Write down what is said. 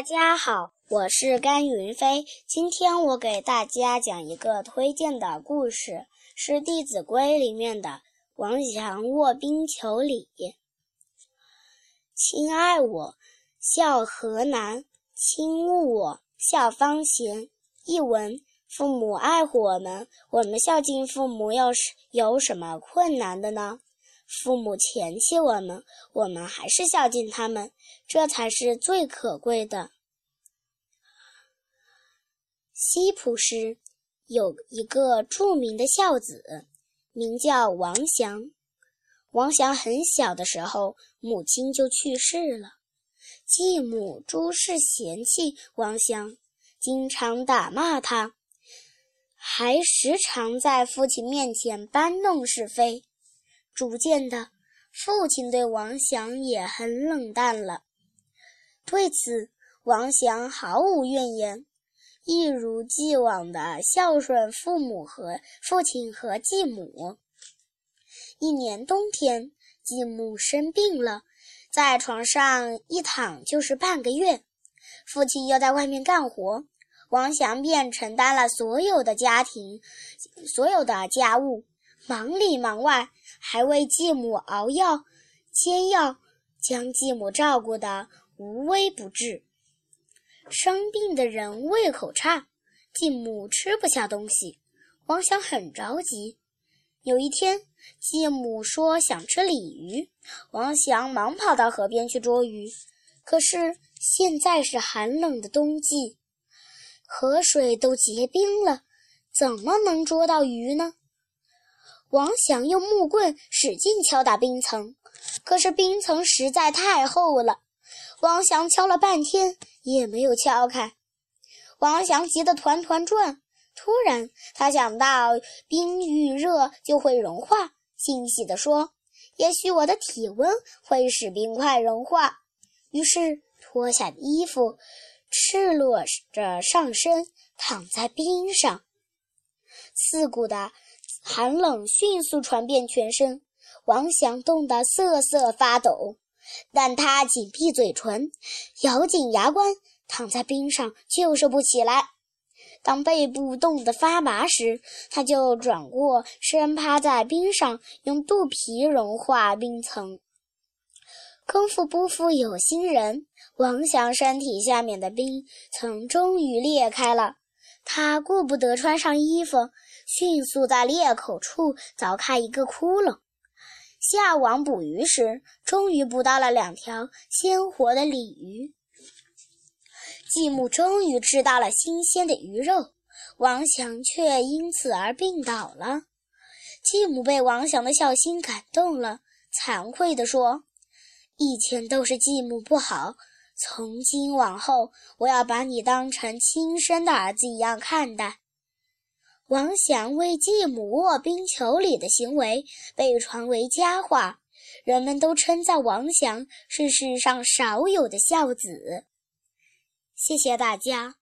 大家好，我是甘云飞。今天我给大家讲一个推荐的故事，是《弟子规》里面的“王祥卧冰求鲤”。亲爱我，孝何难；亲恶我，孝方贤。译文：父母爱护我们，我们孝敬父母又是有什么困难的呢？父母嫌弃我们，我们还是孝敬他们，这才是最可贵的。西普市有一个著名的孝子，名叫王祥。王祥很小的时候，母亲就去世了，继母朱氏嫌弃王祥，经常打骂他，还时常在父亲面前搬弄是非。逐渐的，父亲对王祥也很冷淡了。对此，王祥毫无怨言，一如既往的孝顺父母和父亲和继母。一年冬天，继母生病了，在床上一躺就是半个月。父亲又在外面干活，王祥便承担了所有的家庭、所有的家务。忙里忙外，还为继母熬药、煎药，将继母照顾得无微不至。生病的人胃口差，继母吃不下东西，王祥很着急。有一天，继母说想吃鲤鱼，王祥忙跑到河边去捉鱼。可是现在是寒冷的冬季，河水都结冰了，怎么能捉到鱼呢？王祥用木棍使劲敲打冰层，可是冰层实在太厚了，王祥敲了半天也没有敲开。王祥急得团团转。突然，他想到冰遇热就会融化，欣喜地说：“也许我的体温会使冰块融化。”于是脱下衣服，赤裸着上身躺在冰上，刺骨的。寒冷迅速传遍全身，王祥冻得瑟瑟发抖，但他紧闭嘴唇，咬紧牙关，躺在冰上就是不起来。当背部冻得发麻时，他就转过身趴在冰上，用肚皮融化冰层。功夫不负有心人，王祥身体下面的冰层终于裂开了。他顾不得穿上衣服。迅速在裂口处凿开一个窟窿，下网捕鱼时，终于捕到了两条鲜活的鲤鱼。继母终于吃到了新鲜的鱼肉，王祥却因此而病倒了。继母被王祥的孝心感动了，惭愧地说：“以前都是继母不好，从今往后，我要把你当成亲生的儿子一样看待。”王祥为继母卧冰求鲤的行为被传为佳话，人们都称赞王祥是世上少有的孝子。谢谢大家。